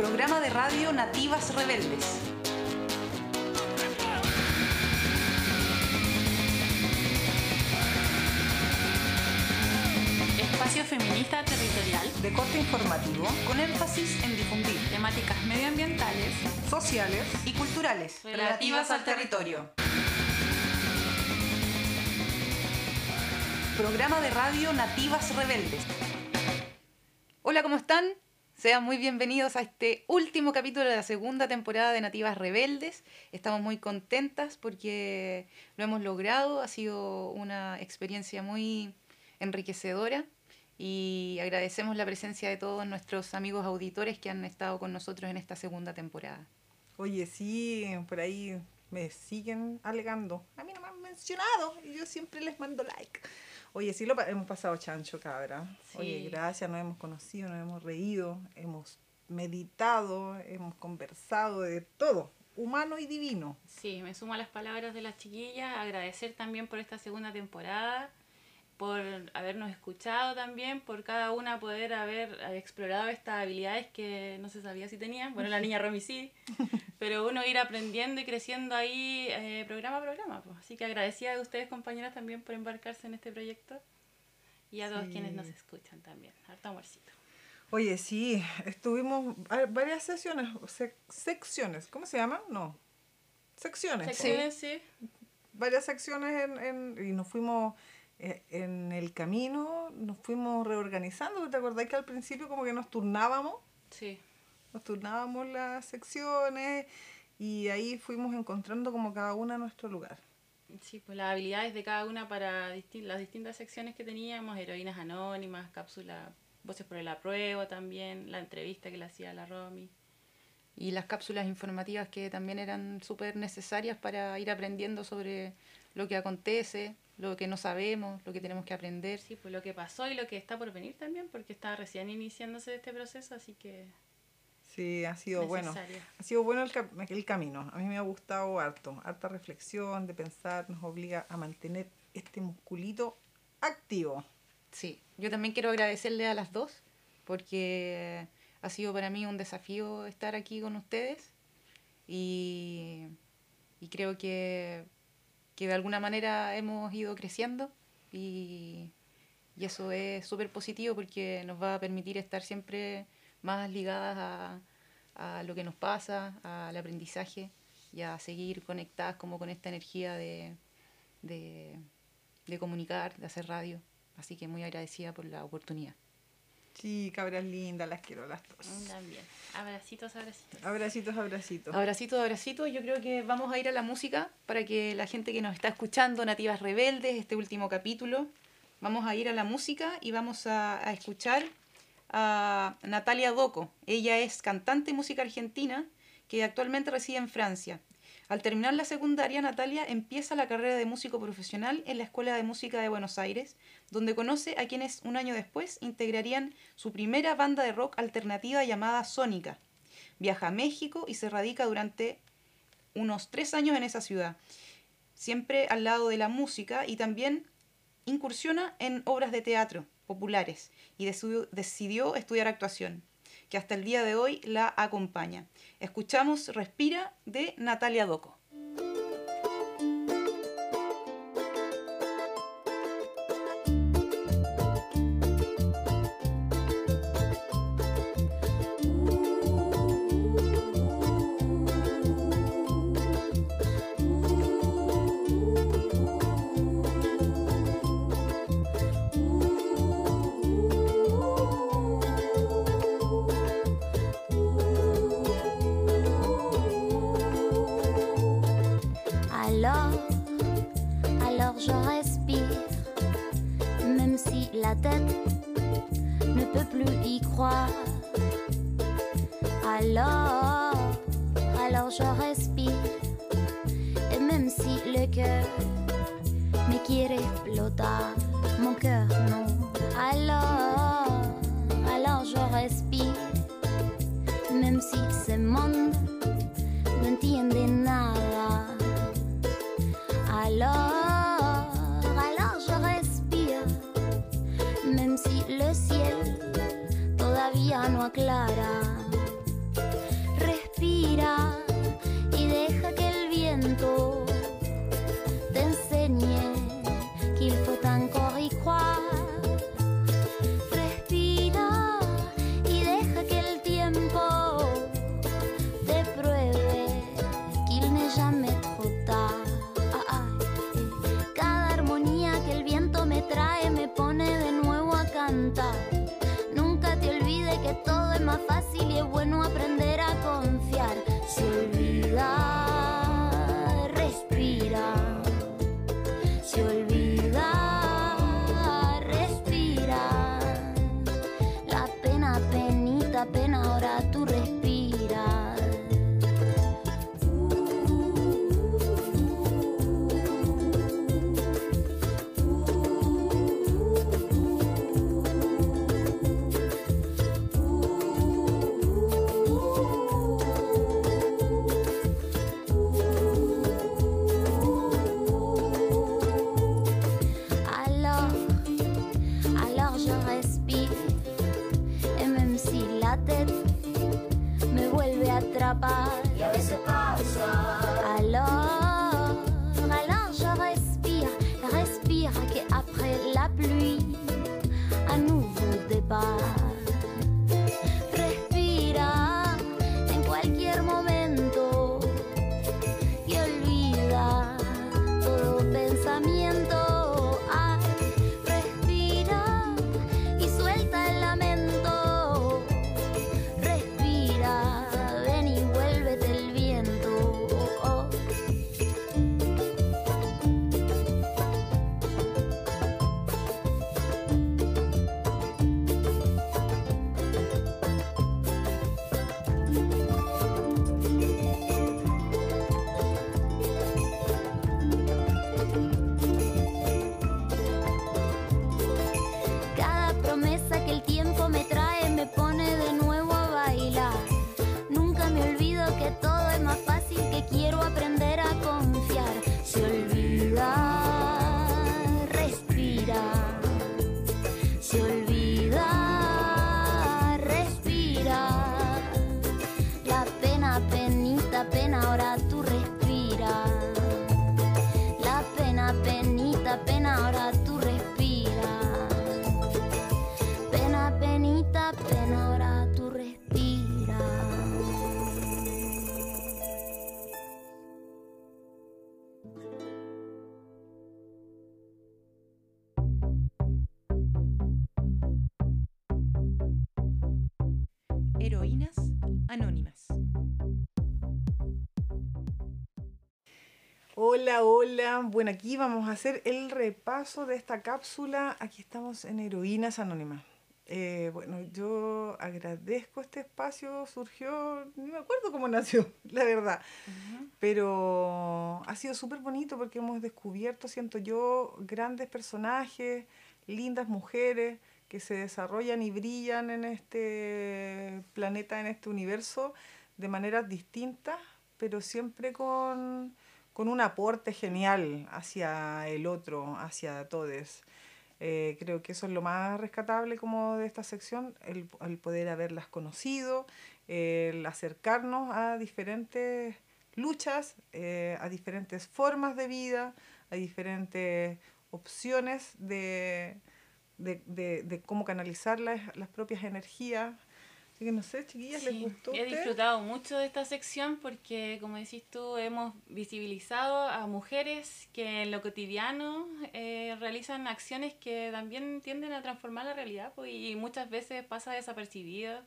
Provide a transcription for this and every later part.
Programa de radio Nativas Rebeldes. Espacio feminista territorial De corte informativo con énfasis en difundir temáticas medioambientales sociales y culturales Relativas al territorio. Programa de radio Nativas Rebeldes. Hola, ¿cómo están? Sean muy bienvenidos a este último capítulo de la segunda temporada de Nativas Rebeldes. Estamos muy contentas porque lo hemos logrado. Ha sido una experiencia muy enriquecedora y agradecemos la presencia de todos nuestros amigos auditores que han estado con nosotros en esta segunda temporada. Oye, sí, por ahí me siguen alegando. A mí no me han mencionado y yo siempre les mando like. Oye, sí lo pa- hemos pasado chancho, cabra. Oye, gracias, nos hemos conocido, nos hemos reído, hemos meditado, hemos conversado de todo, humano y divino. Sí, me sumo a las palabras de las chiquillas, agradecer también por esta segunda temporada, por habernos escuchado también, por cada una poder haber explorado estas habilidades que no se sabía si tenían. Bueno, la niña Romy sí, pero uno ir aprendiendo y creciendo ahí eh, programa a programa. pues. Así que agradecida de ustedes, compañeras, también por embarcarse en este proyecto y a todos Sí. quienes nos escuchan también. Harto amorcito. Oye, sí, estuvimos varias sesiones, sec- secciones, ¿cómo se llaman? No, secciones. Secciones, sí. varias secciones en, en- y nos fuimos eh, en el camino, nos fuimos reorganizando. ¿Te acordás que al principio como que nos turnábamos? Sí. Nos turnábamos las secciones y ahí fuimos encontrando como cada una nuestro lugar. Sí, pues las habilidades de cada una para disti- las distintas secciones que teníamos, heroínas anónimas, cápsula, voces por el apruebo también, la entrevista que le hacía la Romy. Y las cápsulas informativas que también eran súper necesarias para ir aprendiendo sobre lo que acontece, lo que no sabemos, lo que tenemos que aprender. Sí, pues lo que pasó y lo que está por venir también, porque está recién iniciándose este proceso, así que Sí, ha sido bueno. Ha sido bueno el, el camino. A mí me ha gustado harto. Harta reflexión, de pensar, nos obliga a mantener este musculito activo. Sí, yo también quiero agradecerle a las dos porque ha sido para mí un desafío estar aquí con ustedes y, y creo que, que de alguna manera hemos ido creciendo y, y eso es súper positivo porque nos va a permitir estar siempre más ligadas a, a lo que nos pasa, al aprendizaje y a seguir conectadas como con esta energía de, de, de comunicar, de hacer radio. Así que muy agradecida por la oportunidad. Sí, cabras lindas, las quiero las dos. También. Abracitos, abracitos. Abracitos, abracitos. Abracito, abracito. Yo creo que vamos a ir a la música para que la gente que nos está escuchando, Nativas Rebeldes, este último capítulo, vamos a ir a la música y vamos a, a escuchar a Natalia Doco. Ella es cantante y música argentina que actualmente reside en Francia. Al terminar la secundaria, Natalia empieza la carrera de músico profesional en la Escuela de Música de Buenos Aires, donde conoce a quienes un año después integrarían su primera banda de rock alternativa llamada Sónica. Viaja a México y se radica durante unos tres años en esa ciudad, siempre al lado de la música y también incursiona en obras de teatro populares y decidió, estudiar actuación, que hasta el día de hoy la acompaña. Escuchamos Respira de Natalia Doco. Même es más fácil la Hola, hola. Bueno, aquí vamos a hacer el repaso de esta cápsula. Aquí estamos en Heroínas Anónimas. Eh, bueno, yo agradezco este espacio, surgió, no me acuerdo cómo nació, la verdad, pero ha sido súper bonito porque hemos descubierto, siento yo, grandes personajes, lindas mujeres que se desarrollan y brillan en este planeta, en este universo, de maneras distintas, pero siempre con, con un aporte genial hacia el otro, hacia todos. Eh, creo que eso es lo más rescatable como de esta sección, el, poder haberlas conocido, el acercarnos a diferentes luchas, eh, a diferentes formas de vida, a diferentes opciones de, de, de- de cómo canalizar las, las propias energías. Así que no sé, chiquillas, ¿les Sí, gustó? a He ustedes? disfrutado mucho de esta sección porque, como decís tú, hemos visibilizado a mujeres que en lo cotidiano eh, realizan acciones que también tienden a transformar la realidad pues, y muchas veces pasa desapercibida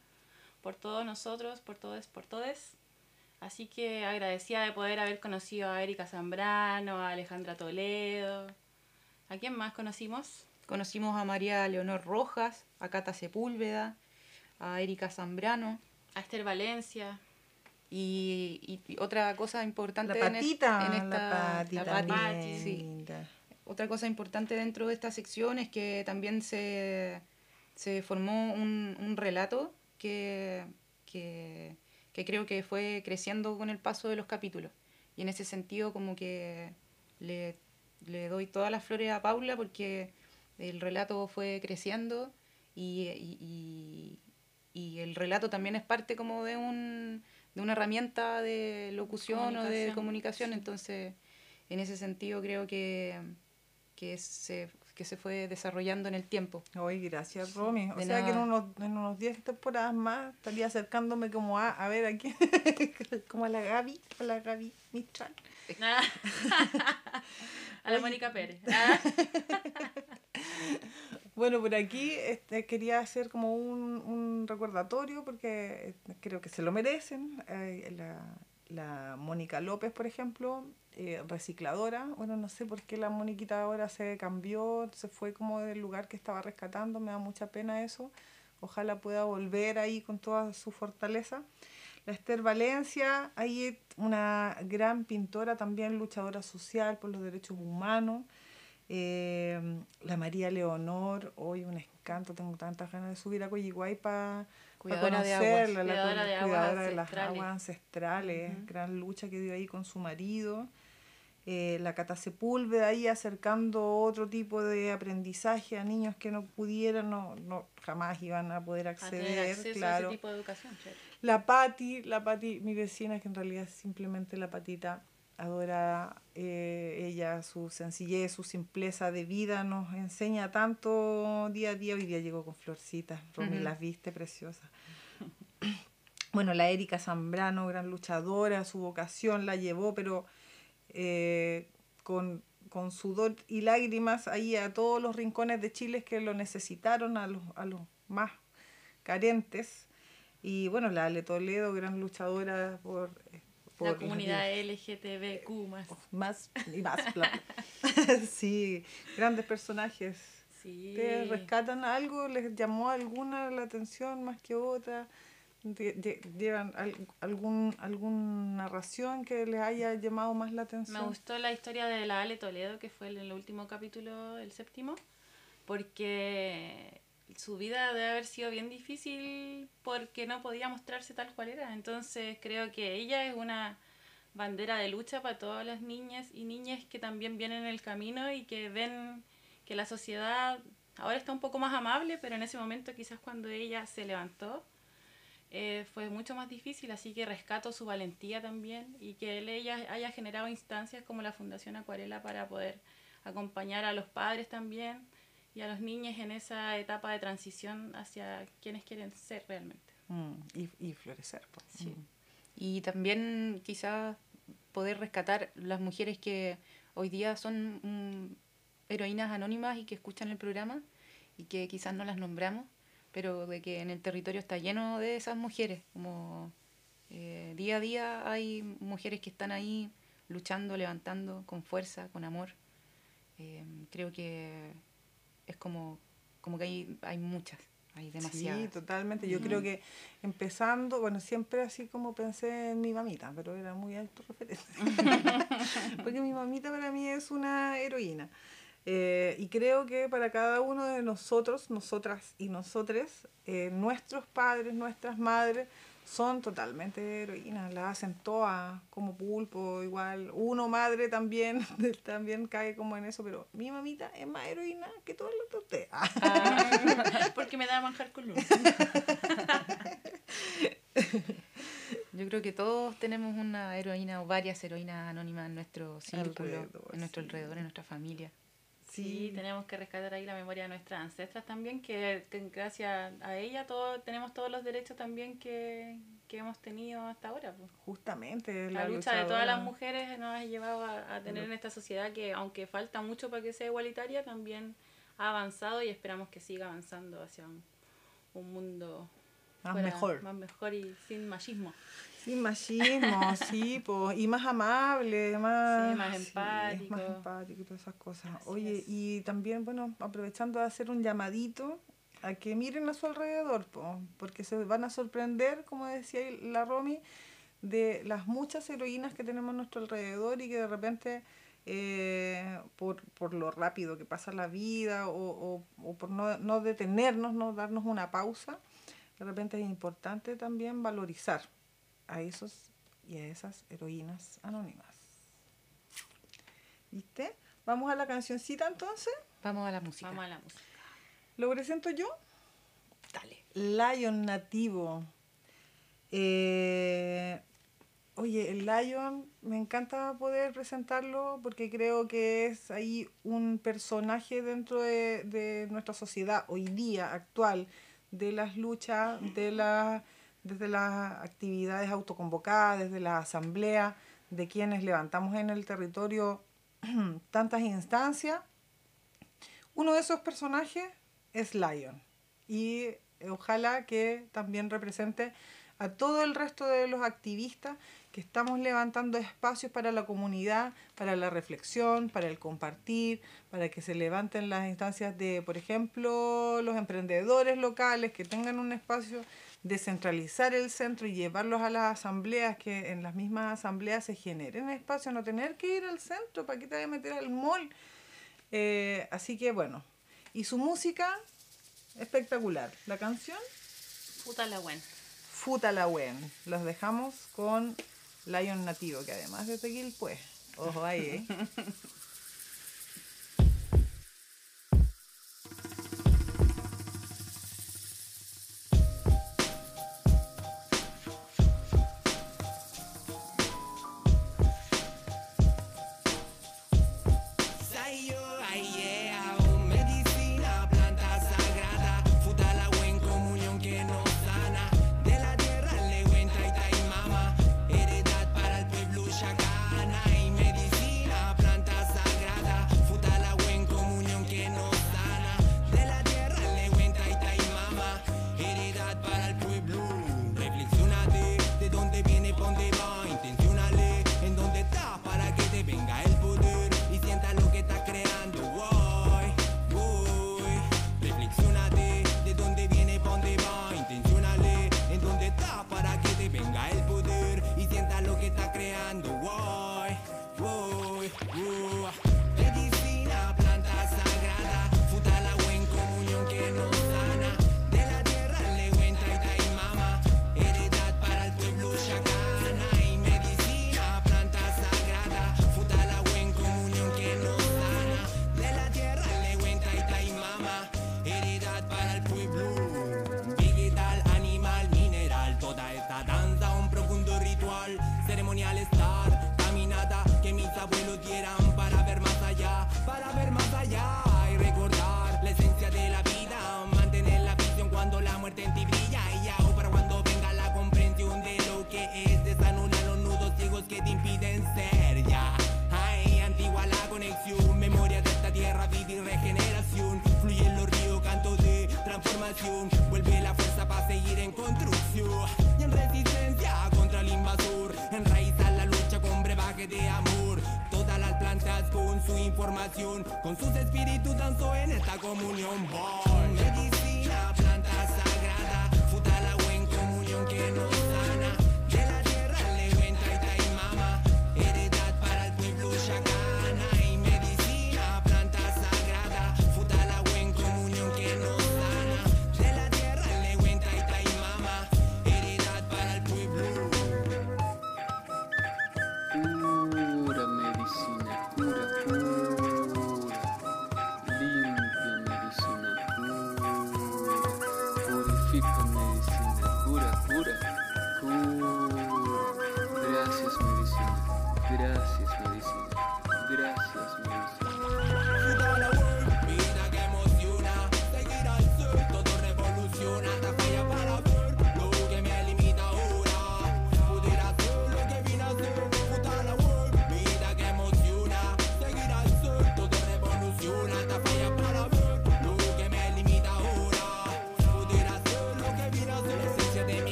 por todos nosotros, por todos, por todes. Así que agradecida de poder haber conocido a Erika Zambrano, a Alejandra Toledo. ¿A quién más conocimos? Conocimos a María Leonor Rojas, a Cata Sepúlveda, a Erika Zambrano. A Esther Valencia. Y, y otra cosa importante La en es- patita, en esta, la patita, la Pati, también, sí. Otra cosa importante dentro de esta sección es que también se, se formó un, un relato que, que, que creo que fue creciendo con el paso de los capítulos. Y en ese sentido como que le, le doy todas las flores a Paula porque el relato fue creciendo y, y- y- el relato también es parte como de un, de una herramienta de locución o de Comunicación, comunicación. Entonces, en ese sentido creo que, que, se, que se fue desarrollando en el tiempo. Oye, gracias, Romy. O de sea que en nada. unos, en unos 10 temporadas más estaría acercándome como a, a ver aquí, como a la Gaby, a la Gaby Mistral. A la Mónica Pérez. Bueno, por aquí este, quería hacer como un, un recordatorio porque eh, creo que se lo merecen. Eh, la, la Mónica López, por ejemplo, eh, recicladora. Bueno, no sé por qué la Moniquita ahora se cambió, se fue como del lugar que estaba rescatando. Me da mucha pena eso. Ojalá pueda volver ahí con toda su fortaleza. La Esther Valencia, ahí una gran pintora, también luchadora social por los derechos humanos. Eh, la María Leonor, hoy un encanto, tengo tantas ganas de subir a Coyiguay para de conocerla, la Cuidadora cu- de aguas de las aguas ancestrales, gran lucha que dio ahí con su marido. Eh, la Cata Sepúlveda ahí acercando otro tipo de aprendizaje a niños que no pudieran, no, no jamás iban a poder acceder, a claro. ese tipo de educación. La Pati, la Pati, mi vecina, que en realidad es simplemente la patita, adora eh, ella, su sencillez, su simpleza de vida, nos enseña tanto día a día. Hoy día llegó con florcitas, Romy, las viste preciosas. Bueno, la Erika Zambrano, gran luchadora, su vocación la llevó, pero eh, con, con sudor y lágrimas ahí a todos los rincones de Chile que lo necesitaron, a los, a los más carentes. Y bueno, la Ale Toledo, gran luchadora por, eh, por La comunidad LGTBQ más. más y más. bla, bla. sí, grandes personajes. Sí. ¿Te rescatan algo? ¿Les llamó alguna la atención más que otra? Lle- lle- ¿Llevan al- algún, alguna narración que les haya llamado más la Me atención? gustó la historia de la Ale Toledo, que fue en el último capítulo, el séptimo, porque su vida debe haber sido bien difícil porque no podía mostrarse tal cual era. Entonces creo que ella es una bandera de lucha para todas las niñas y niñas que también vienen en el camino y que ven que la sociedad ahora está un poco más amable, pero en ese momento quizás cuando ella se levantó eh, fue mucho más difícil, así que rescato su valentía también y que él ella haya generado instancias como la Fundación Acuarela para poder acompañar a los padres también y a los niños en esa etapa de transición hacia quienes quieren ser realmente. Mm, y, y florecer. pues. Sí. Mm. Y también quizás poder rescatar las mujeres que hoy día son mm, heroínas anónimas y que escuchan el programa y que quizás no las nombramos, pero de que en el territorio está lleno de esas mujeres. Como eh, día a día hay mujeres que están ahí luchando, levantando con fuerza, con amor. Eh, creo que es como, como que hay, hay muchas, hay demasiadas. Sí, totalmente. Yo creo que empezando, bueno, siempre así como pensé en mi mamita, pero era muy alto referente. Porque mi mamita para mí es una heroína. Eh, y creo que para cada uno de nosotros, nosotras y nosotres, eh, nuestros padres, nuestras madres, son totalmente heroínas, las hacen todas como pulpo, igual. Uno, madre, también, también cae como en eso, pero mi mamita es más heroína que todas las de ustedes. Ah, porque me da manjar con luz. Yo creo que todos tenemos una heroína o varias heroínas anónimas en nuestro círculo, Alrededor, en nuestro sí. alrededor, en nuestra familia. Sí, tenemos que rescatar ahí la memoria de nuestras ancestras también, que, que gracias a ella todo, tenemos todos los derechos también que, que hemos tenido hasta ahora. pues. Justamente La, lucha de todas las mujeres nos ha llevado a, a tener en esta sociedad que, aunque falta mucho para que sea igualitaria, también ha avanzado y esperamos que siga avanzando hacia un, un mundo Más fuera- mejor. más mejor y sin machismo. Sin machismo, sí, po, y más amable, más, Sí, más empático. más empático y todas esas cosas. Así Oye, es. y también, bueno, aprovechando de hacer un llamadito a que miren a su alrededor, po, porque se van a sorprender, como decía la Romy, de las muchas heroínas que tenemos a nuestro alrededor y que de repente, eh, por, por lo rápido que pasa la vida o, o- o por no, no detenernos, no darnos una pausa, de repente es importante también valorizar a esos y a esas heroínas anónimas. ¿Viste? Vamos a la cancioncita entonces. Vamos a la música. Vamos a la música. ¿Lo presento yo? Dale. Lion Nativo. Eh, oye, el Lion, me encanta poder presentarlo porque creo que es ahí un personaje dentro de, de nuestra sociedad hoy día, actual, de las luchas, de la, desde las actividades autoconvocadas, desde la asamblea, de quienes levantamos en el territorio tantas instancias. Uno de esos personajes es Lion y ojalá que también represente a todo el resto de los activistas que estamos levantando espacios para la comunidad, para la reflexión, para el compartir, para que se levanten las instancias de, por ejemplo, los emprendedores locales que tengan un espacio, descentralizar el centro y llevarlos a las asambleas, que en las mismas asambleas se generen espacios, no tener que ir al centro, ¿para qué te voy a meter al mall? Eh, así que bueno, y su música, espectacular. La canción, Puta la buena. Futa la Wen. Los dejamos con Lion Nativo, que además de Tequil, pues, ojo ahí, ¿eh?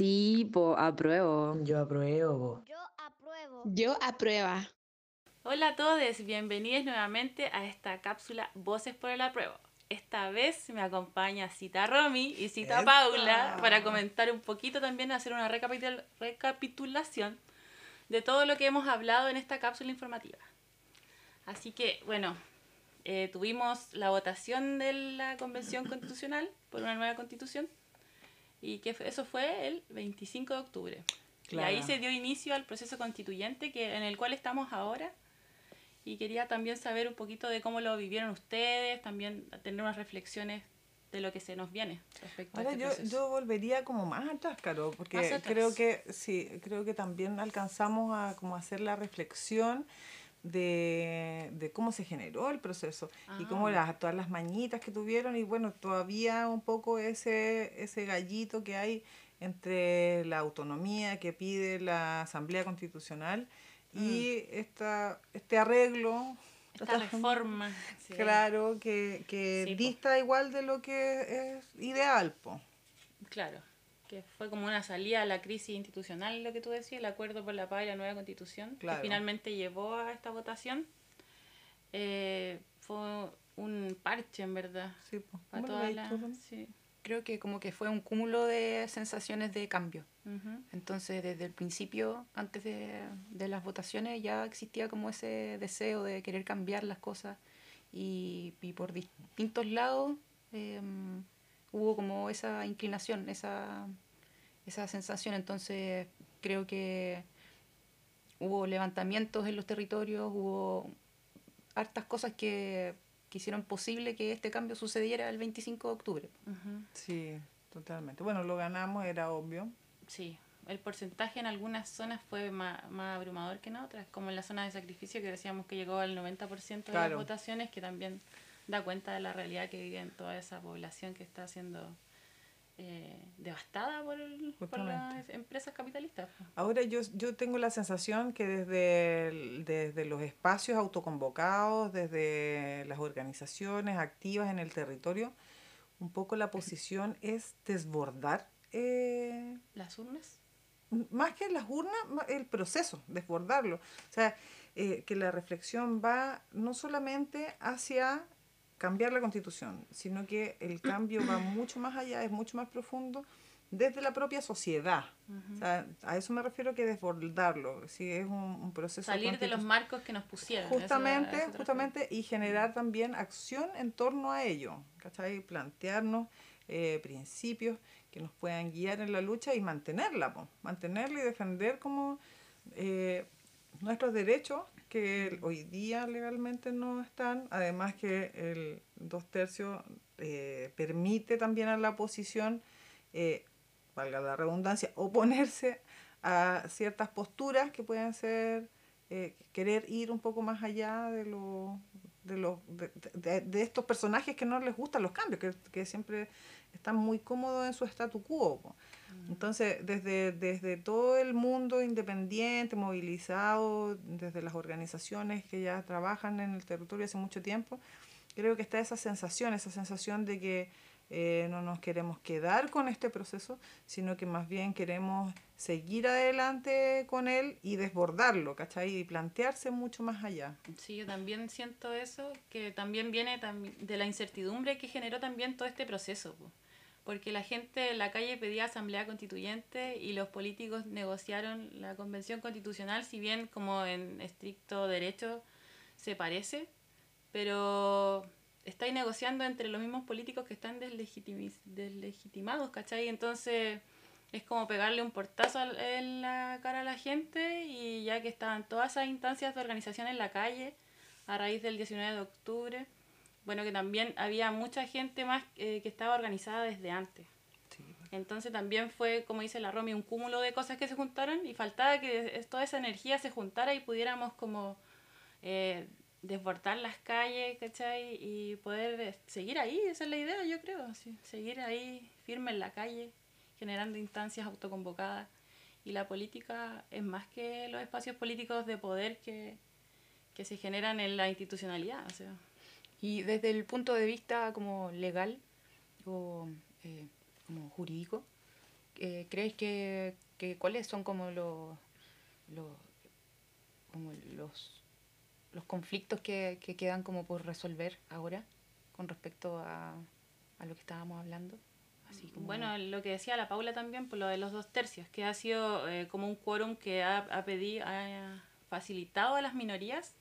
Sí, po, apruebo. Yo apruebo. Yo apruebo. Yo aprueba. Hola a todos, bienvenidos nuevamente a esta cápsula Voces por el Apruebo. Esta vez me acompaña Cita Romy y Cita ¡Epa! Paula para comentar un poquito también, hacer una recapitul- recapitulación de todo lo que hemos hablado en esta cápsula informativa. Así que, bueno, eh, tuvimos la votación de la Convención Constitucional por una nueva constitución y que eso fue el 25 de octubre. Claro. Y ahí se dio inicio al proceso constituyente que, en el cual estamos ahora. Y quería también saber un poquito de cómo lo vivieron ustedes, también tener unas reflexiones de lo que se nos viene respecto Ahora a este yo, proceso. yo volvería como más atrás, Caro, porque creo que sí, creo que también alcanzamos a como hacer la reflexión de, de cómo se generó el proceso y cómo Ah. las, todas las mañitas que tuvieron y bueno, todavía un poco ese, ese gallito que hay entre la autonomía que pide la Asamblea Constitucional y esta, este arreglo. Esta reforma. sí. Claro, que, que Sí, po. dista igual de lo que es ideal, po. Claro, que fue como una salida a la crisis institucional, lo que tú decías, el acuerdo por la paz y la nueva constitución, Claro. que finalmente llevó a esta votación. Eh, fue un parche, en verdad, Sí, po. para. Sí. Creo que como que fue un cúmulo de sensaciones de cambio. Entonces, desde el principio, antes de, de las votaciones, ya existía como ese deseo de querer cambiar las cosas y, y por distintos lados em, hubo como esa inclinación, esa, esa sensación. Entonces, creo que hubo levantamientos en los territorios, hubo hartas cosas que, que hicieron posible que este cambio sucediera el 25 de octubre. Sí, totalmente. Bueno, lo ganamos, era obvio. Sí, el porcentaje en algunas zonas fue más, más abrumador que en otras, como en la zona de sacrificio que decíamos que llegó al 90% de Claro. las votaciones, que también da cuenta de la realidad que vive en toda esa población que está siendo eh, devastada por, el- por las empresas capitalistas. Ahora yo, yo tengo la sensación que desde, el- desde los espacios autoconvocados, desde las organizaciones activas en el territorio, un poco la posición es desbordar, eh, Las urnas. más que las urnas, el proceso, desbordarlo. O sea, eh, que la reflexión va no solamente hacia cambiar la constitución, sino que el cambio va mucho más allá, es mucho más profundo desde la propia sociedad. O sea, a eso me refiero que desbordarlo, si es un, un proceso Salir de los marcos que nos pusieron. Justamente, eso justamente, y generar también acción en torno a ello, ¿cachai? Plantearnos eh, principios que nos puedan guiar en la lucha y mantenerla, po, mantenerla y defender como eh, nuestros derechos que hoy día legalmente no están, además que el dos tercios eh, permite también a la oposición, eh, valga la redundancia, oponerse a ciertas posturas que pueden ser eh, querer ir un poco más allá de lo de, lo, de, de- de estos personajes que no les gustan los cambios, que, que siempre están muy cómodos en su statu quo. po. Entonces, desde, desde todo el mundo independiente, movilizado, desde las organizaciones que ya trabajan en el territorio hace mucho tiempo, creo que está esa sensación, esa sensación de que eh, no nos queremos quedar con este proceso, sino que más bien queremos seguir adelante con él y desbordarlo, ¿cachai? Y plantearse mucho más allá. Sí, yo también siento eso, que también viene de la incertidumbre que generó también todo este proceso. po. Porque la gente en la calle pedía asamblea constituyente y los políticos negociaron la convención constitucional, si bien como en estricto derecho se parece, pero estáis negociando entre los mismos políticos que están deslegitimados, ¿cachai? Entonces es como pegarle un portazo al- en la cara a la gente y ya que estaban todas esas instancias de organización en la calle a raíz del 19 de octubre, bueno, que también había mucha gente más eh, que estaba organizada desde antes. Entonces también fue, como dice la Romy, un cúmulo de cosas que se juntaron y faltaba que toda esa energía se juntara y pudiéramos como eh, desbordar las calles, ¿cachai? Y poder eh, seguir ahí, esa es la idea, yo creo, sí, seguir ahí firme en la calle, generando instancias autoconvocadas. Y la política es más que los espacios políticos de poder que, que se generan en la institucionalidad, o sea. Y desde el punto de vista como legal o eh, como jurídico, eh, ¿crees que, que cuáles son como los los como los, los conflictos que, que quedan como por resolver ahora con respecto a, a lo que estábamos hablando? Bueno, lo que decía la Paula también, por lo de los dos tercios, que ha sido eh, como un quórum que ha, ha, pedi- ha facilitado a las minorías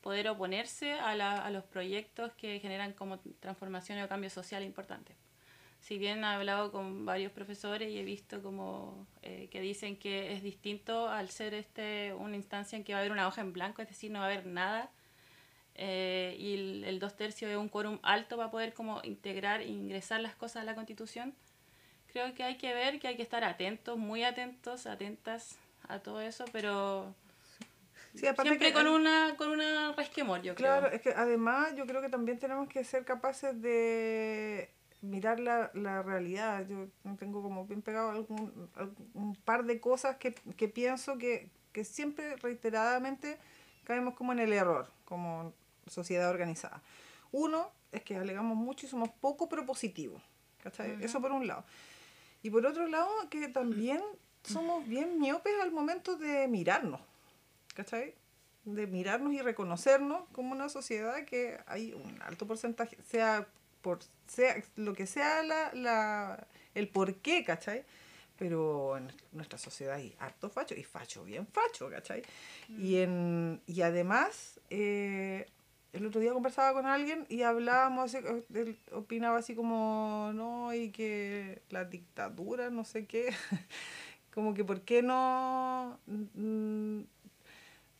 poder oponerse a, la- a los proyectos que generan como transformación o cambio social importante. Si bien he hablado con varios profesores y he visto como eh, que dicen que es distinto al ser este una instancia en que va a haber una hoja en blanco, es decir, no va a haber nada, eh, y el, el dos tercios de un quórum alto para poder como integrar e ingresar las cosas a la constitución, creo que hay que ver que hay que estar atentos, muy atentos, atentas a todo eso, pero Sí, siempre que con una con una resquemor, yo creo. Claro, es que además yo creo que también tenemos que ser capaces de mirar la, la realidad. Yo tengo como bien pegado algún, un par de cosas que, que pienso que, que siempre reiteradamente caemos como en el error, como sociedad organizada. Uno es que alegamos mucho y somos poco propositivos. ¿cachai? Eso por un lado. Y por otro lado, que también somos bien miopes al momento de mirarnos. ¿cachai? De mirarnos y reconocernos como una sociedad que hay un alto porcentaje, sea por sea lo que sea la, la, el por qué, ¿cachai? Pero en nuestra sociedad hay harto facho y facho bien facho, ¿cachai? Y, en, y además, eh, el otro día conversaba con alguien y hablábamos, él opinaba así como, no, y que la dictadura, no sé qué, como que por qué no mm,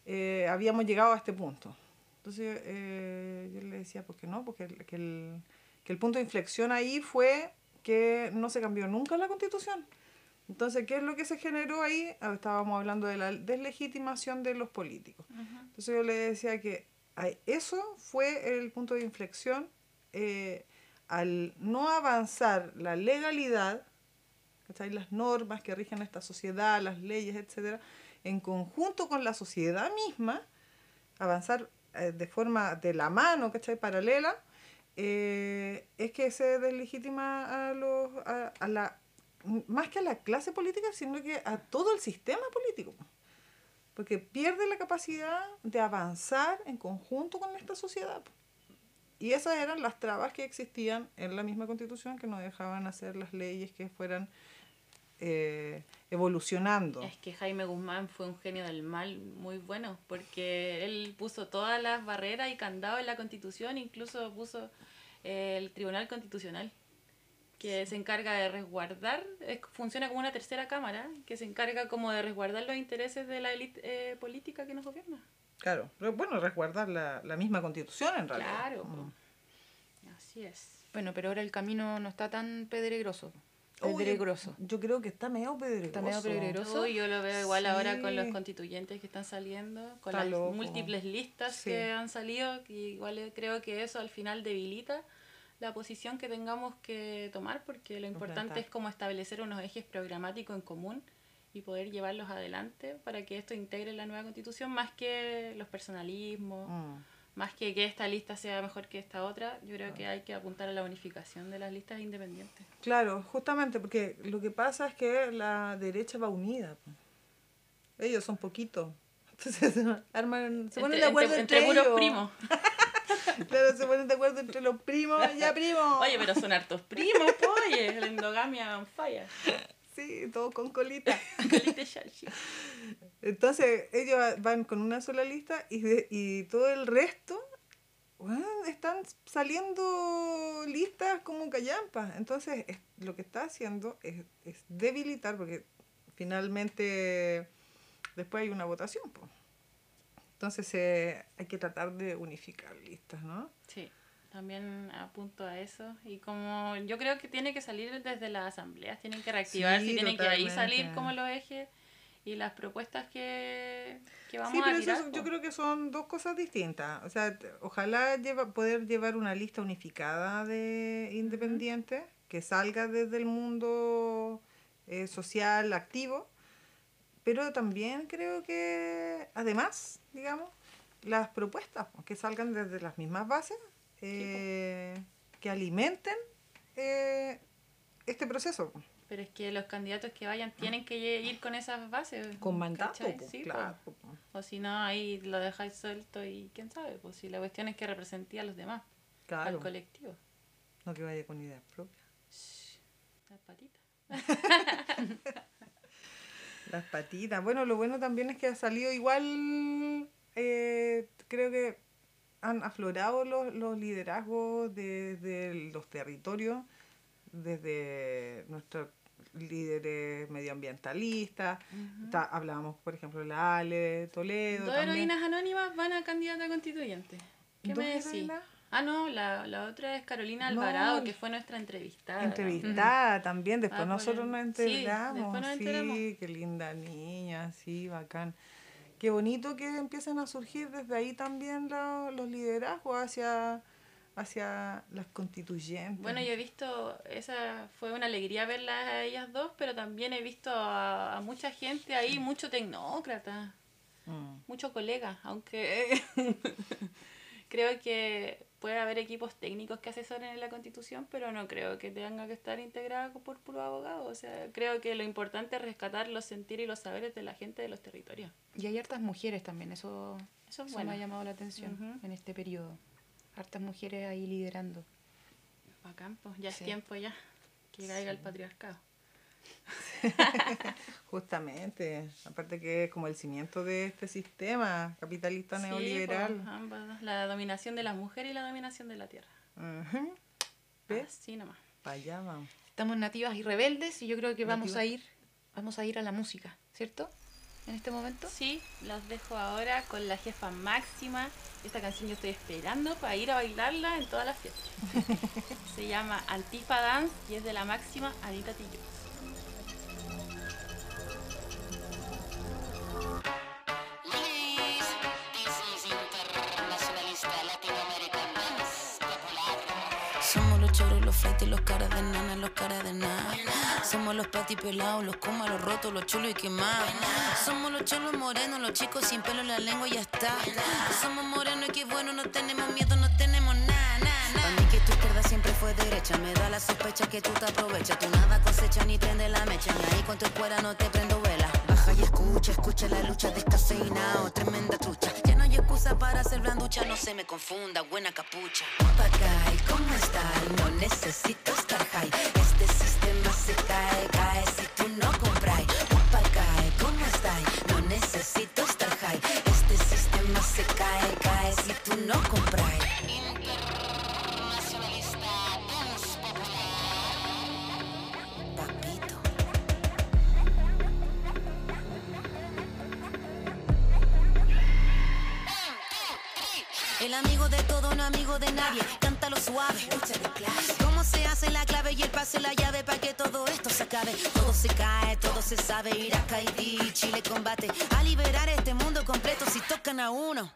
eh, habíamos llegado a este punto. Entonces eh, yo le decía, ¿por qué no? Porque el, que, el, que el punto de inflexión ahí fue que no se cambió nunca la constitución. Entonces, ¿qué es lo que se generó ahí? Ah, Estábamos hablando de la deslegitimación de los políticos. Entonces yo le decía que eso fue el punto de inflexión eh, al no avanzar la legalidad, ¿cachai? las normas que rigen esta sociedad, las leyes, etcétera, en conjunto con la sociedad misma, avanzar eh, de forma de la mano, ¿cachai? paralela, eh, es que se deslegitima a los a, a la más que a la clase política, sino que a todo el sistema político. Porque pierde la capacidad de avanzar en conjunto con esta sociedad. Y esas eran las trabas que existían en la misma constitución que no dejaban hacer las leyes que fueran eh, evolucionando. Es que Jaime Guzmán fue un genio del mal muy bueno, porque él puso todas las barreras y candados en la constitución, incluso puso eh, el Tribunal Constitucional, que se encarga de resguardar, es- funciona como una tercera cámara, que se encarga como de resguardar los intereses de la élite eh, política que nos gobierna. Claro, pero bueno, resguardar la, la misma constitución en realidad. Claro. Mm. Así es. Bueno, pero ahora el camino no está tan pedregoso. Uy, Pedregoso. Yo creo que está medio pedregoso. Está medio pedregoso. Uy, yo lo veo igual ahora con los constituyentes que están saliendo, con Está las loco. múltiples listas Sí. que han salido, que igual creo que eso al final debilita la posición que tengamos que tomar, porque lo importante es como establecer unos ejes programáticos en común y poder llevarlos adelante para que esto integre la nueva constitución, más que los personalismos, Mm. Más que que esta lista sea mejor que esta otra, yo creo que hay que apuntar a la unificación de las listas independientes. Claro, justamente porque lo que pasa es que la derecha va unida. Ellos son poquitos. Entonces arman, se ponen Entre- de acuerdo entre- entre, entre puros ellos. primos. Claro, se ponen de acuerdo entre los primos. Ya, primo. Oye, pero son hartos primos, po, oye, la endogamia fire. Sí, todos con colita. Colite Shashi. Entonces ellos van con una sola lista y, de- y todo el resto están saliendo listas como callampas. Entonces es- lo que está haciendo es, es debilitar porque finalmente después hay una votación. po. Entonces eh, hay que tratar de unificar listas, ¿no? Sí, también apunto a eso. Y como yo creo que tiene que salir desde las asambleas, tienen que reactivarse Sí, y tienen que ahí salir como los ejes y las propuestas que, que vamos sí, a pero tirar. eso, yo creo que son dos cosas distintas. O sea, ojalá lleva, poder llevar una lista unificada de independientes que salga desde el mundo eh, social activo, pero también creo que, además, digamos, las propuestas pues, que salgan desde las mismas bases, eh, que alimenten eh, este proceso. Pero es que los candidatos que vayan tienen que ir con esas bases. Con mandato, pues, Sí, claro. O si no, ahí lo dejáis suelto y quién sabe, pues si la cuestión es que represente a los demás, al colectivo. no que vaya con ideas propias. Las patitas. Las patitas. Bueno, lo bueno también es que ha salido igual, eh, creo que han aflorado los, los liderazgos desde los territorios, desde nuestros líderes medioambientalistas. Ta- hablábamos, por ejemplo, la Ale Toledo. Dos también. heroínas anónimas van a candidata a constituyente. ¿Qué ¿Dos me decís? heroínas? Ah, no, la, la otra es Carolina No, Alvarado, que fue nuestra entrevistada. Entrevistada también, después Ah, nosotros nos sí, enteramos. después nos Sí, enteramos. qué linda niña, sí, bacán. Qué bonito que empiezan a surgir desde ahí también lo- los liderazgos hacia, hacia las constituyentes. Bueno, yo he visto, esa fue una alegría verlas a ellas dos, pero también he visto a, a mucha gente ahí, mucho tecnócrata, Mm. mucho colega, aunque creo que puede haber equipos técnicos que asesoren en la constitución, pero no creo que tenga que estar integrada por puro abogado. O sea, creo que lo importante es rescatar los sentires y los saberes de la gente de los territorios. Y hay hartas mujeres también, eso, Eso es eso bueno. me ha llamado la atención en este periodo. Hartas mujeres ahí liderando. Bacán, pues, ya Sí. es tiempo ya que caiga el patriarcado. Justamente, aparte que es como el cimiento de este sistema capitalista Sí, neoliberal. pues, ambas la dominación de las mujeres y la dominación de la tierra. Ujú. ¿Ves? Así nomás. Para allá vamos. Estamos nativas y rebeldes y yo creo que vamos a ir, vamos a ir a la música, ¿cierto? En este momento. Sí, los dejo ahora con la jefa máxima. Esta canción yo estoy esperando para ir a bailarla en todas las fiestas. Se llama Antifa Dance y es de la máxima Anita Tillo. Los choros, los caras de nana, los caras de nada. Somos los pati pelados, los comas, los rotos, los chulos y quemados. Somos los cholos morenos, los chicos sin pelo en la lengua y ya está. Somos morenos y qué bueno, no tenemos miedo, no tenemos nada, nada. Para mí que tu izquierda siempre fue derecha, me da la sospecha que tú te aprovechas. Tú nada cosecha ni prende la mecha, ni ahí con tu escuela no te prendo vela. Y escucha, escucha la lucha descafeinado, tremenda trucha. Ya no hay excusa para hacer blanducha, no se me confunda, buena capucha. ¿cómo está? No necesito estar high. Sabe. Irak, Haití, Chile combate. A liberar este mundo completo si tocan a uno.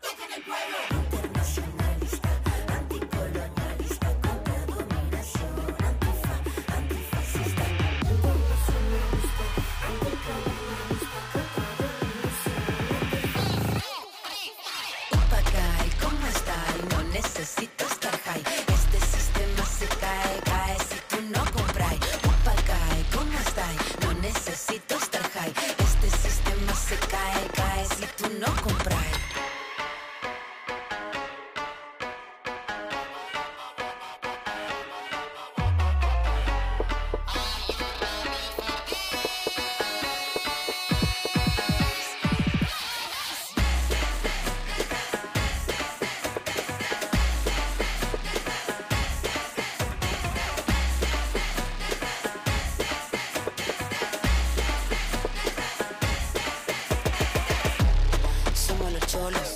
Cholos,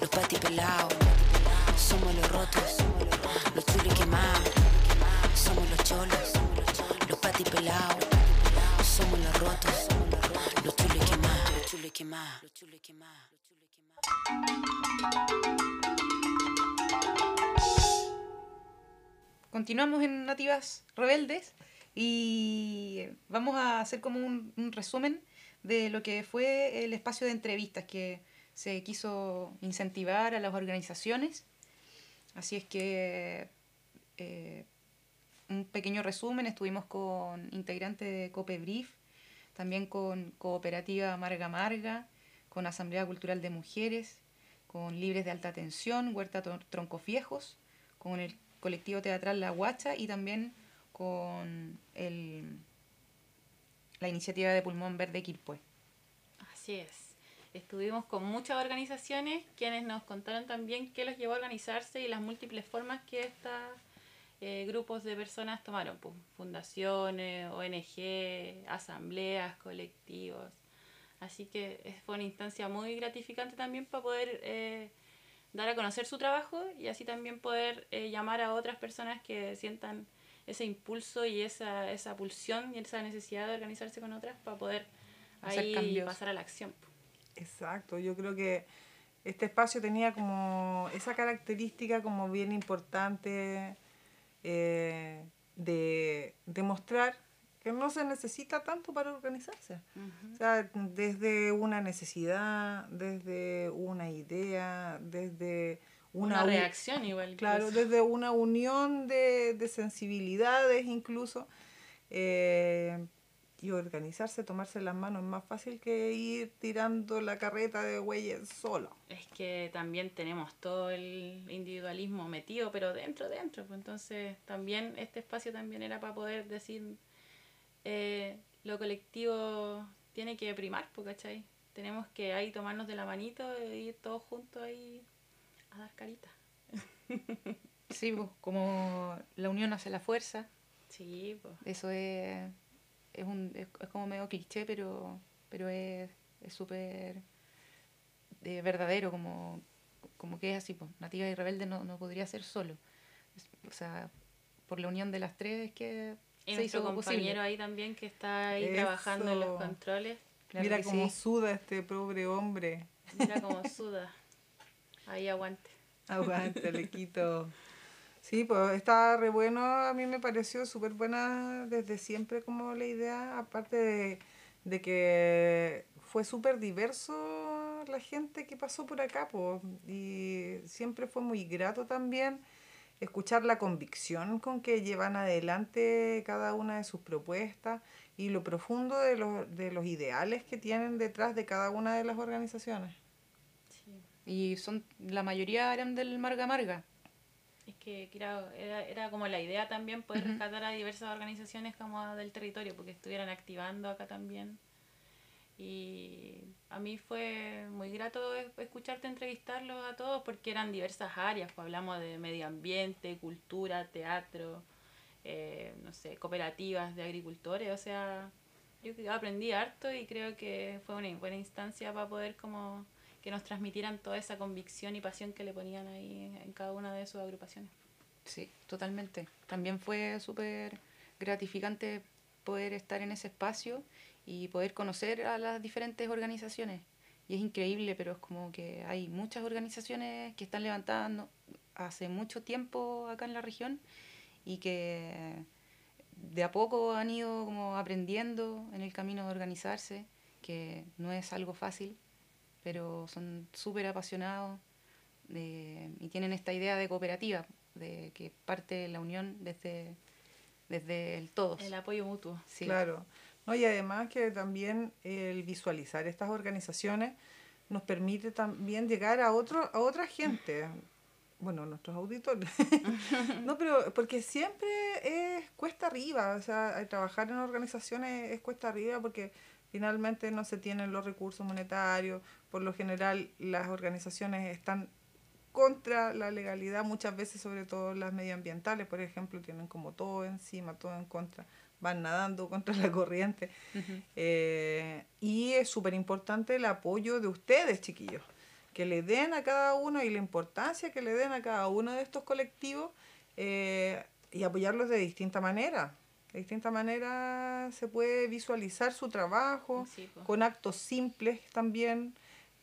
los pati pelados. Somos los rotos, los chulos quemados. Somos los cholos, los pati pelados. Somos los rotos, los chulos quemados. Los chulos quemados, los chulos quemados. los chulos quemados. Continuamos en Nativas Rebeldes y vamos a hacer como un, un resumen de lo que fue el espacio de entrevistas que se quiso incentivar a las organizaciones. Así es que eh, un pequeño resumen, estuvimos con integrantes de COPEBRIF, también con Cooperativa Marga Marga, con Asamblea Cultural de Mujeres, con Libres de Alta Tensión, Huerta Tron- Troncos Viejos, con el colectivo teatral La Guacha y también con el, la iniciativa de Pulmón Verde Quilpué. Así es. Estuvimos con muchas organizaciones quienes nos contaron también qué los llevó a organizarse y las múltiples formas que estos grupos de personas tomaron. pues, fundaciones, ONG, asambleas, colectivos. Así que fue una instancia muy gratificante también para poder eh, dar a conocer su trabajo y así también poder eh, llamar a otras personas que sientan ese impulso y esa, esa pulsión y esa necesidad de organizarse con otras para poder ahí cambios. pasar a la acción. Exacto, yo creo que este espacio tenía como esa característica como bien importante eh, de demostrar que no se necesita tanto para organizarse. O sea, desde una necesidad, desde una idea, desde Una, una, reacción igual. Claro, desde una unión de, de sensibilidades incluso. eh, y organizarse, tomarse las manos es más fácil que ir tirando la carreta de güeyes solo. Es que también tenemos todo el individualismo metido, pero dentro, dentro. pues entonces también este espacio también era para poder decir eh, lo colectivo tiene que primar, pues, ¿cachai? Tenemos que ahí tomarnos de la manito e ir todos juntos ahí a dar carita. Sí, pues, como la unión hace la fuerza. Sí, pues. Eso es, es, un, es, es como medio cliché, pero, pero es es súper eh, verdadero, como, como que es así. Pues. Nativa y rebelde no, no podría ser solo. Es- o sea, por la unión de las tres es que Y se hizo compañero posible. ahí también que está ahí trabajando en los controles. Claro Mira cómo sí. suda este pobre hombre. Mira cómo suda. Ahí aguante. Aguante, le quito. Sí, pues está re bueno, a mí me pareció súper buena desde siempre como la idea, aparte de, de que fue súper diverso la gente que pasó por acá, pues, y siempre fue muy grato también escuchar la convicción con que llevan adelante cada una de sus propuestas y lo profundo de los, de los ideales que tienen detrás de cada una de las organizaciones. Sí. Y son la mayoría eran del Marga Marga. Que claro, era, era como la idea también poder rescatar a diversas organizaciones como del territorio, porque estuvieran activando acá también. Y a mí fue muy grato es- escucharte entrevistarlos a todos porque eran diversas áreas, pues hablamos de medio ambiente, cultura, teatro, eh, no sé, cooperativas de agricultores, o sea, yo aprendí harto y creo que fue una buena instancia para poder como que nos transmitieran toda esa convicción y pasión que le ponían ahí en- cada una de sus agrupaciones. Sí, totalmente. También fue súper gratificante poder estar en ese espacio y poder conocer a las diferentes organizaciones. Y es increíble, pero es como que hay muchas organizaciones que están levantando hace mucho tiempo acá en la región y que de a poco han ido como aprendiendo en el camino de organizarse, que no es algo fácil, pero son súper apasionados de- y tienen esta idea de cooperativa, de que parte la unión desde, desde el todos. El apoyo mutuo. Sí. Claro. No, y además que también el visualizar estas organizaciones nos permite también llegar a otro, a otra gente. Bueno, nuestros auditores. no, pero porque siempre es cuesta arriba. O sea, trabajar en organizaciones es cuesta arriba porque finalmente no se tienen los recursos monetarios. Por lo general, las organizaciones están contra la legalidad, muchas veces, sobre todo las medioambientales, por ejemplo, tienen como todo encima, todo en contra, van nadando contra la corriente. Eh, y es súper importante el apoyo de ustedes, chiquillos, que le den a cada uno y la importancia que le den a cada uno de estos colectivos eh, y apoyarlos de distinta manera. De distinta manera se puede visualizar su trabajo Sí, po. con actos simples también.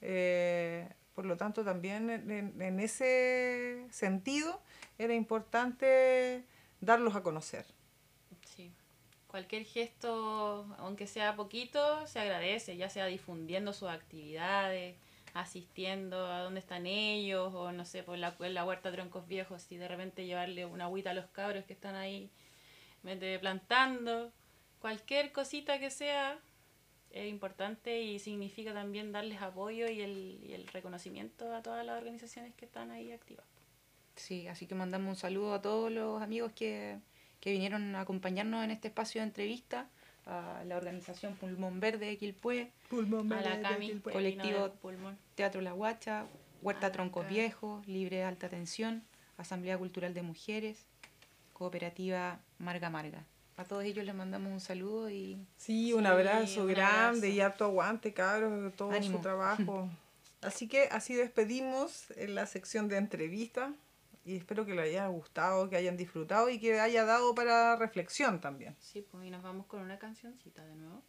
Eh, por lo tanto, también en, en- ese sentido era importante darlos a conocer. Sí. Cualquier gesto, aunque sea poquito, se agradece, ya sea difundiendo sus actividades, asistiendo a dónde están ellos, o no sé, por la, en la huerta troncos viejos, y de repente llevarle una agüita a los cabros que están ahí plantando. Cualquier cosita que sea es importante y significa también darles apoyo y el, y el reconocimiento a todas las organizaciones que están ahí activas. Sí, así que mandamos un saludo a todos los amigos que, que vinieron a acompañarnos en este espacio de entrevista, a la organización Pulmón Verde de Quilpué, Pulmón A la verde, Cami, Quilpué. Colectivo- pulmón. Teatro La Guacha, Huerta A la Troncos Cami. Viejos, Libre de Alta Tensión, Asamblea Cultural de Mujeres, Cooperativa Marga Marga. A todos ellos les mandamos un saludo y Sí, un Sí, abrazo un grande abrazo. y harto aguante, cabros, todo Ánimo. su trabajo. Así que así despedimos en la sección de entrevista y espero que les haya gustado, que hayan disfrutado y que haya dado para reflexión también. Sí, pues y nos vamos con una cancioncita de nuevo.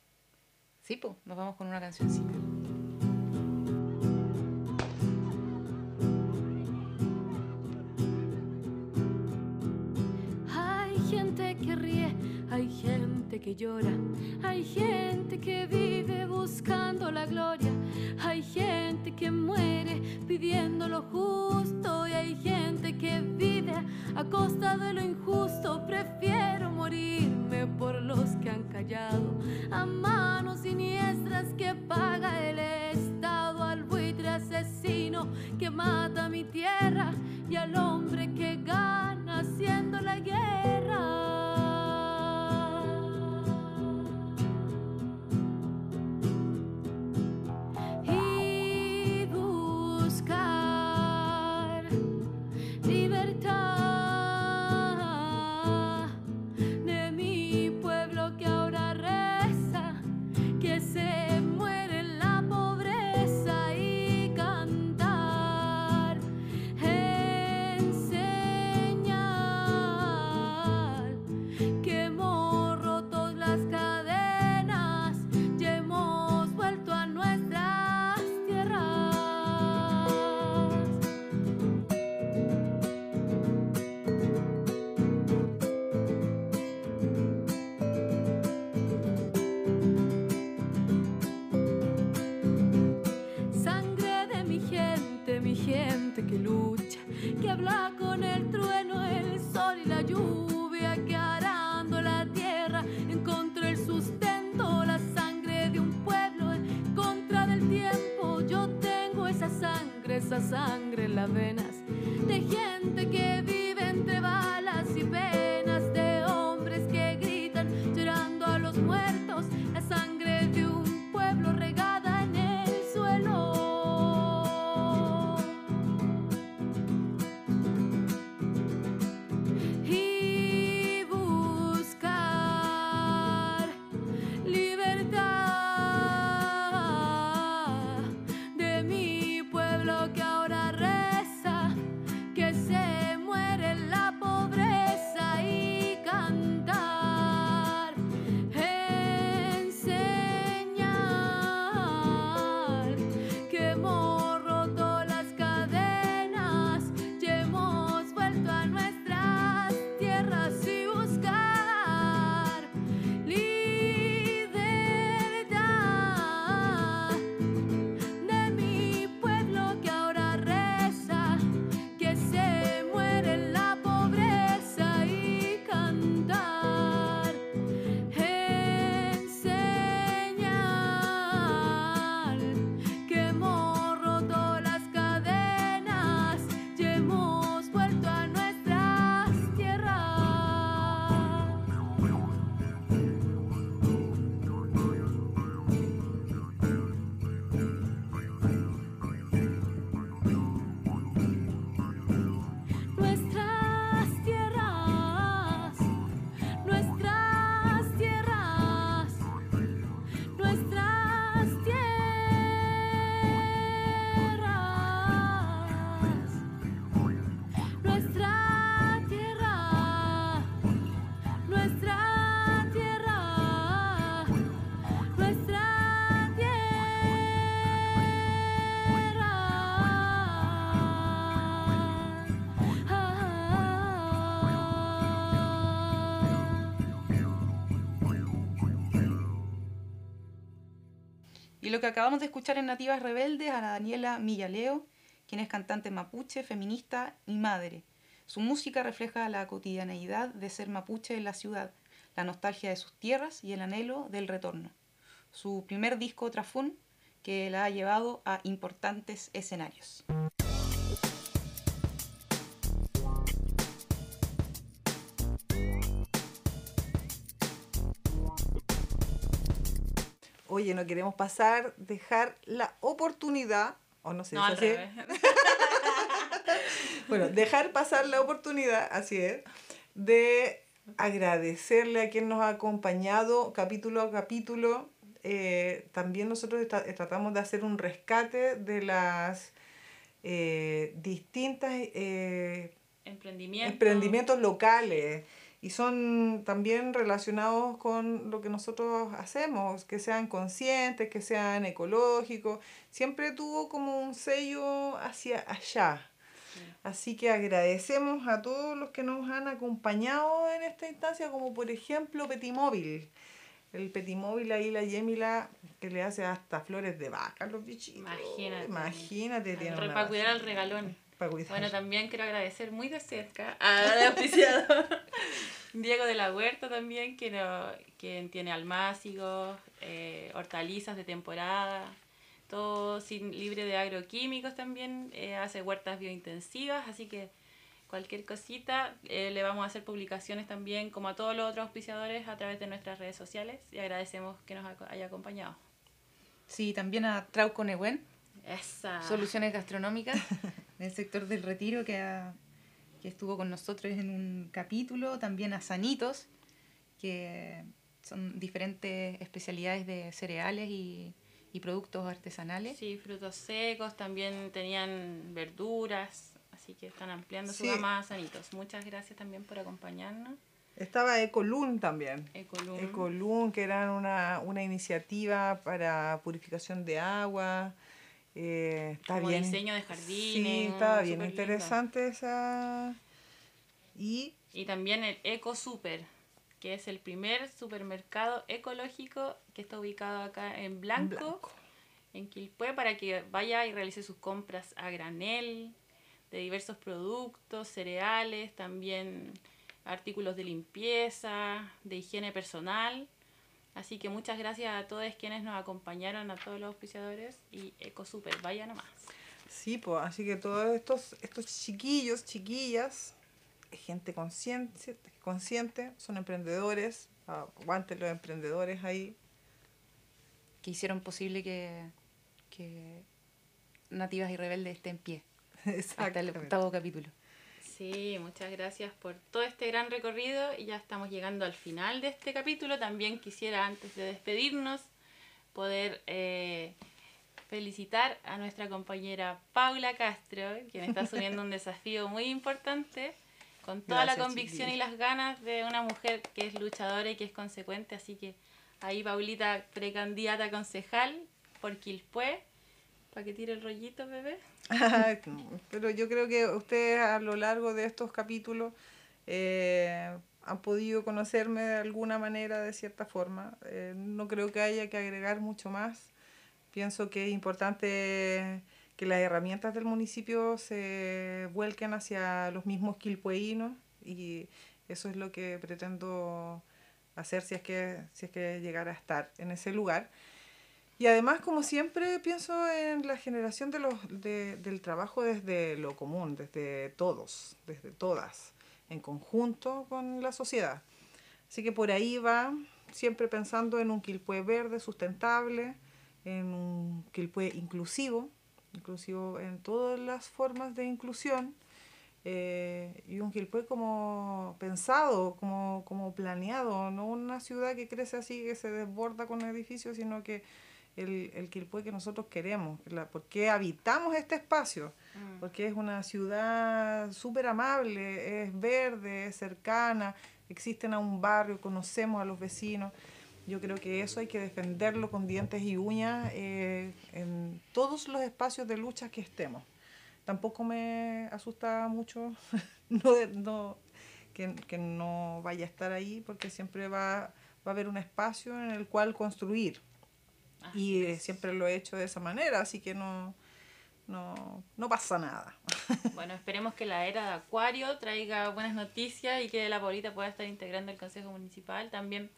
sí, pues, nos vamos con una cancioncita. Gente que llora, hay gente que vive buscando la gloria, hay gente que muere pidiendo lo justo. Y hay gente que vive a costa de lo injusto. Prefiero morirme por los que han callado. A manos siniestras que paga el Estado. Al buitre asesino que mata mi tierra. Y al hombre que gana que lucha, que habla con el trueno, el sol y la lluvia, que arando la tierra en contra del sustento, la sangre de un pueblo en contra del tiempo. Yo tengo esa sangre, esa sangre en las venas Y lo que acabamos de escuchar en Nativas Rebeldes a la Daniela Millaleo, quien es cantante mapuche, feminista y madre. Su música refleja la cotidianeidad de ser mapuche en la ciudad, la nostalgia de sus tierras y el anhelo del retorno. Su primer disco Trafún, que la ha llevado a importantes escenarios. Oye, no queremos pasar, dejar la oportunidad, o no sé, No, ¿es al revés. Bueno, dejar pasar la oportunidad, así es, de agradecerle a quien nos ha acompañado capítulo a capítulo. Eh, también nosotros esta- tratamos de hacer un rescate de las eh, distintas eh, Emprendimiento. emprendimientos locales y son también relacionados con lo que nosotros hacemos, que sean conscientes, que sean ecológicos. Siempre tuvo como un sello hacia allá. Así que agradecemos a todos los que nos han acompañado en esta instancia, como por ejemplo Petimóvil. El Petimóvil ahí, la Yemila, que le hace hasta flores de vaca a los bichitos. Imagínate. Imagínate. tiene para cuidar al regalón. Bueno, también quiero agradecer muy de cerca al auspiciador Diego de la Huerta también, que no, quien tiene almácigos, eh, hortalizas de temporada, todo sin, libre de agroquímicos también, eh, hace huertas biointensivas, así que cualquier cosita eh, le vamos a hacer publicaciones también, como a todos los otros auspiciadores, a través de nuestras redes sociales y agradecemos que nos haya acompañado. Sí, también a Trauco Nehuen, Esa. Soluciones Gastronómicas, del sector del retiro, que, ha- que estuvo con nosotros en un capítulo. También a Sanitos, que son diferentes especialidades de cereales y, y productos artesanales. Sí, frutos secos, también tenían verduras, así que están ampliando su Sí. gama a sanitos. Muchas gracias también por acompañarnos. Estaba Ecolun también. Ecolum. Ecolun, que era una, una iniciativa para purificación de agua. Eh, está Como bien. diseño de jardines, Sí, estaba bien linda. interesante esa. Y Y también el Eco Super, que es el primer supermercado ecológico que está ubicado acá en Blanco, blanco. en Quilpué, para que vaya y realice sus compras a granel de diversos productos, cereales, también artículos de limpieza, de higiene personal. Así que muchas gracias a todos quienes nos acompañaron, a todos los auspiciadores y EcoSuper, vaya nomás. Sí, pues, así que todos estos, estos chiquillos, chiquillas, gente consciente, consciente, son emprendedores, aguanten los emprendedores ahí. que hicieron posible que, que Nativas y Rebeldes esté en pie hasta el octavo capítulo. Sí, muchas gracias por todo este gran recorrido y ya estamos llegando al final de este capítulo. También quisiera, antes de despedirnos, poder eh, felicitar a nuestra compañera Paula Castro, quien está asumiendo un desafío muy importante, con toda la convicción y las ganas de una mujer que es luchadora y que es consecuente. Así que ahí Paulita, precandidata a concejal por Quilpué, para que tire el rollito, bebé. Pero yo creo que ustedes a lo largo de estos capítulos eh, han podido conocerme de alguna manera, de cierta forma. Eh, no creo que haya que agregar mucho más. Pienso que es importante que las herramientas del municipio se vuelquen hacia los mismos quilpueínos y eso es lo que pretendo hacer si es que, si es que llegara a estar en ese lugar. Y además, como siempre, pienso en la generación de los, de- del trabajo desde lo común, desde todos, desde todas, en conjunto con la sociedad. Así que por ahí va, siempre pensando en un Quilpué verde, sustentable, en un Quilpué inclusivo, inclusivo en todas las formas de inclusión, eh, y un Quilpué como pensado, como, como planeado, no una ciudad que crece así, que se desborda con edificios, sino que el, el Quilpué que nosotros queremos, la, porque habitamos este espacio, porque es una ciudad súper amable, es verde, es cercana, existen a un barrio, conocemos a los vecinos. Yo creo que eso hay que defenderlo con dientes y uñas eh, en todos los espacios de lucha que estemos. Tampoco me asusta mucho no, no- que, que no vaya a estar ahí, porque siempre va, va a haber un espacio en el cual construir. Y eh, siempre lo he hecho de esa manera, así que no, no, no pasa nada. Bueno, esperemos que la era de Acuario traiga buenas noticias y que la Paulita pueda estar integrando el Consejo Municipal. También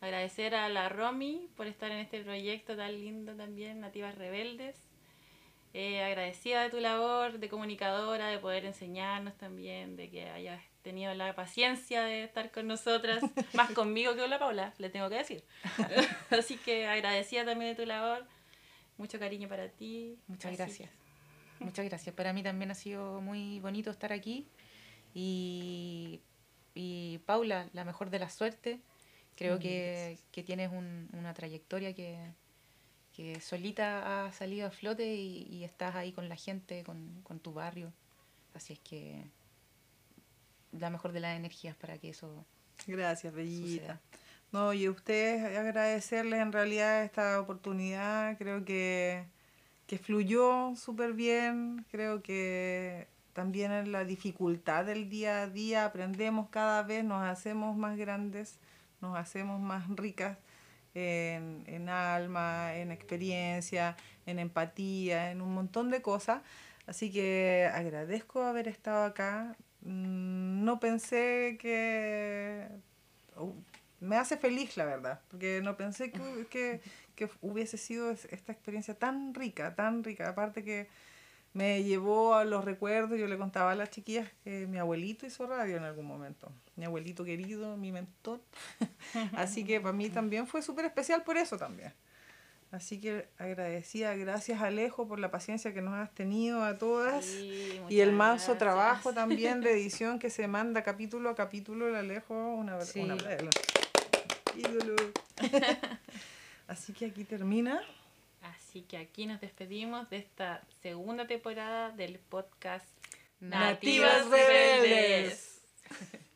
agradecer a la Romy por estar en este proyecto tan lindo también, Nativas Rebeldes. Eh, agradecida de tu labor de comunicadora, de poder enseñarnos también, de que hayas tenido la paciencia de estar con nosotras, más conmigo que con la Paula, le tengo que decir. Así que agradecida también de tu labor, mucho cariño para ti. Muchas Así gracias. Muchas gracias. Para mí también ha sido muy bonito estar aquí. Y, y Paula, la mejor de la suerte. Creo que, que tienes un- una trayectoria que, que solita ha salido a flote y, y estás ahí con la gente, con, con tu barrio. Así es que la mejor de las energías para que eso Gracias, Bellita. suceda. No, y a ustedes agradecerles en realidad esta oportunidad. Creo que, que fluyó súper bien. Creo que también en la dificultad del día a día aprendemos cada vez, nos hacemos más grandes, nos hacemos más ricas en, en alma, en experiencia, en empatía, en un montón de cosas. Así que agradezco haber estado acá. No pensé que uh, me hace feliz, la verdad, porque no pensé que, que, que hubiese sido es- esta experiencia tan rica, tan rica. Aparte que me llevó a los recuerdos, yo le contaba a las chiquillas que mi abuelito hizo radio en algún momento, mi abuelito querido, mi mentor. Así que para mí también fue súper especial por eso también. Así que agradecida, gracias Alejo por la paciencia que nos has tenido a todas. Sí, Y el manso trabajo también de edición que se manda capítulo a capítulo, el Alejo, una, Sí. una ídolo. Así que aquí termina. Así que aquí nos despedimos de esta segunda temporada del podcast Nativas Rebeldes.